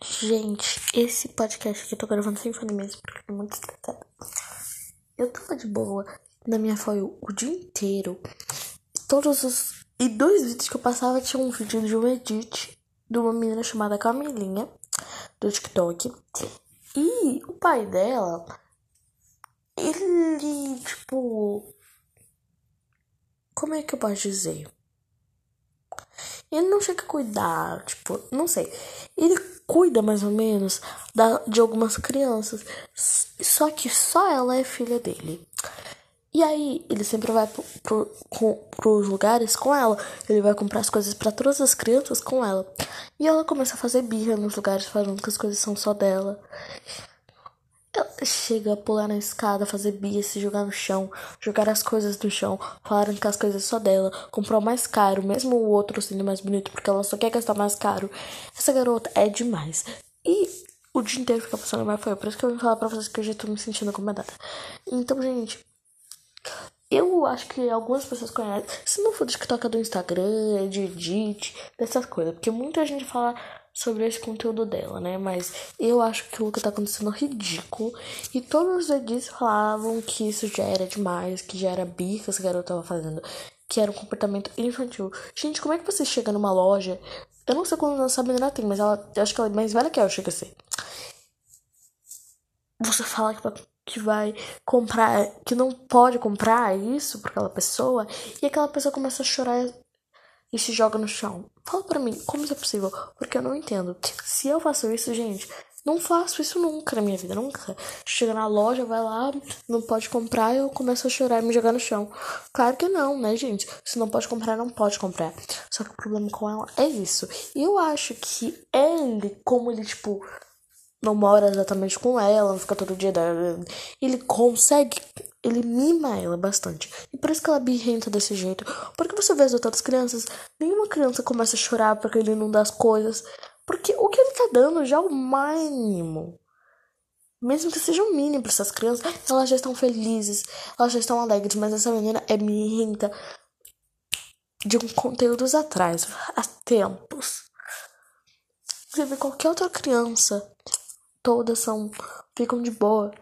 Gente, esse podcast aqui eu tô gravando sem fone mesmo, porque é muito estressado. Eu tava de boa na minha foto o dia inteiro. Todos os. E dois vídeos que eu passava tinha um vídeo de um edit de uma menina chamada Camilinha, do TikTok. E o pai dela, ele, tipo. Como é que eu posso dizer? Ele não chega a cuidar, tipo, não sei. Ele cuida mais ou menos da, de algumas crianças. Só que só ela é filha dele. E aí, ele sempre vai pro, pro, pro, pros lugares com ela. Ele vai comprar as coisas para todas as crianças com ela. E ela começa a fazer birra nos lugares, falando que as coisas são só dela. Chega a pular na escada, fazer bia, se jogar no chão, jogar as coisas no chão, falaram que as coisas só dela, comprou mais caro, mesmo o outro sendo mais bonito, porque ela só quer gastar mais caro. Essa garota é demais. E o dia inteiro fica passando mais foi, por isso que eu vim falar pra vocês que eu já tô me sentindo incomodada. Então, gente, eu acho que algumas pessoas conhecem. Se não for do TikTok, é do Instagram, é de edit, dessas coisas. Porque muita gente fala sobre esse conteúdo dela, né? Mas eu acho que o que tá acontecendo é ridículo. E todos os edits falavam que isso já era demais, que já era bica que essa garota tava fazendo. Que era um comportamento infantil. Gente, como é que você chega numa loja? Eu não sei quando essa menina tem, mas ela, acho que ela é mais velha que eu, chega a ser. Você fala que que vai comprar, que não pode comprar isso para aquela pessoa, e aquela pessoa começa a chorar e se joga no chão. Fala para mim, como isso é possível? Porque eu não entendo. Se eu faço isso, gente, não faço isso nunca na minha vida, nunca. Chega na loja, vai lá, não pode comprar, eu começo a chorar e me jogar no chão. Claro que não, né, gente? Se não pode comprar, não pode comprar. Só que o problema com ela é isso. E eu acho que ele, como ele, tipo, não mora exatamente com ela, não fica todo dia. Ele consegue, ele mima ela bastante. E por isso que ela é birrenta desse jeito. Porque você vê as outras crianças, nenhuma criança começa a chorar porque ele não dá as coisas. Porque o que ele tá dando já é o mínimo. Mesmo que seja o um mínimo para essas crianças, elas já estão felizes, elas já estão alegres, mas essa menina é birrenta de um conteúdos atrás, há tempos. Você vê qualquer outra criança todas são ficam de boa.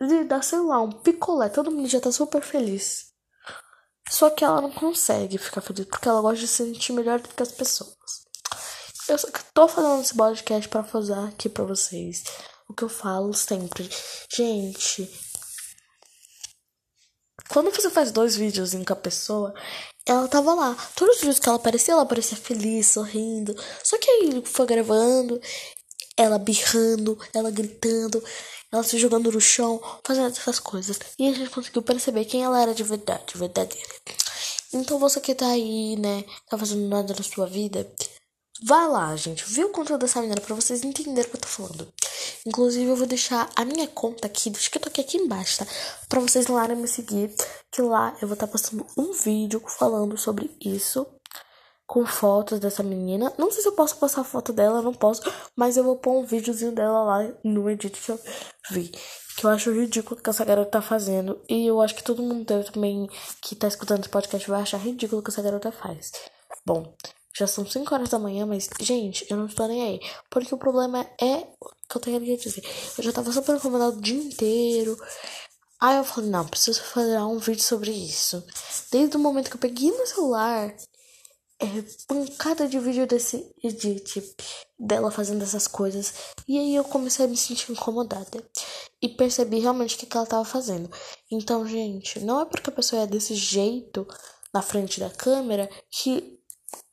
E dá, sei lá, um picolé, todo mundo já tá super feliz. Só que ela não consegue ficar feliz porque ela gosta de se sentir melhor do que as pessoas. Eu só tô fazendo esse podcast para fazer aqui para vocês o que eu falo sempre. Gente, quando você faz dois vídeos com a pessoa, ela tava lá. Todos os vídeos que ela aparecia, ela aparecia feliz, sorrindo. Só que aí foi gravando ela birrando, ela gritando, ela se jogando no chão, fazendo essas coisas. E a gente conseguiu perceber quem ela era de verdade, verdadeira. Então você que tá aí, né, tá fazendo nada na sua vida, vai lá, gente, vê o conteúdo dessa menina pra vocês entenderem o que eu tô falando. Inclusive, eu vou deixar a minha conta aqui do TikTok aqui embaixo, tá? Pra vocês lá me seguir, que lá eu vou estar tá postando um vídeo falando sobre isso com fotos dessa menina. Não sei se eu posso postar foto dela, não posso, mas eu vou pôr um videozinho dela lá no edit que eu vi. Que eu acho ridículo que essa garota tá fazendo. E eu acho que todo mundo também que tá escutando esse podcast vai achar ridículo o que essa garota faz. Bom, já são 5 horas da manhã, mas, gente, eu não estou nem aí. Porque o problema é o que eu tenho que dizer. Eu já tava super incomodado o dia inteiro. Aí eu falei, não, preciso fazer um vídeo sobre isso. Desde o momento que eu peguei no celular é, pancada de vídeo desse edit dela fazendo essas coisas. E aí eu comecei a me sentir incomodada. E percebi realmente o que, que ela tava fazendo. Então, gente, não é porque a pessoa é desse jeito na frente da câmera que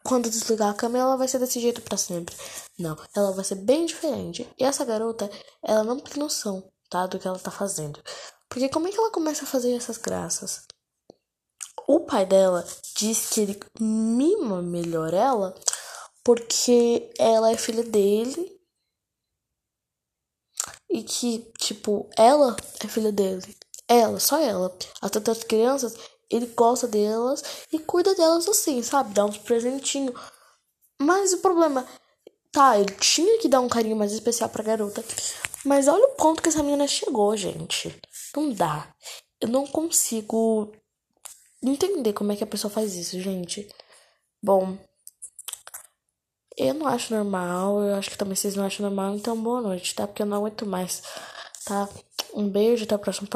quando desligar a câmera ela vai ser desse jeito para sempre. Não, ela vai ser bem diferente. E essa garota, ela não tem noção, tá? Do que ela tá fazendo. Porque como é que ela começa a fazer essas graças? O pai dela diz que ele mima melhor ela porque ela é filha dele e que, tipo, ela é filha dele. Ela, só ela. As outras crianças, ele gosta delas e cuida delas assim, sabe? Dá uns presentinhos. Mas o problema, tá, ele tinha que dar um carinho mais especial pra garota. Mas olha o ponto que essa menina chegou, gente. Não dá. Eu não consigo entender como é que a pessoa faz isso, gente. Bom, Eu não acho normal, eu acho que também vocês não acham normal, então boa noite, tá? Porque eu não aguento mais, tá? Um beijo, até o próximo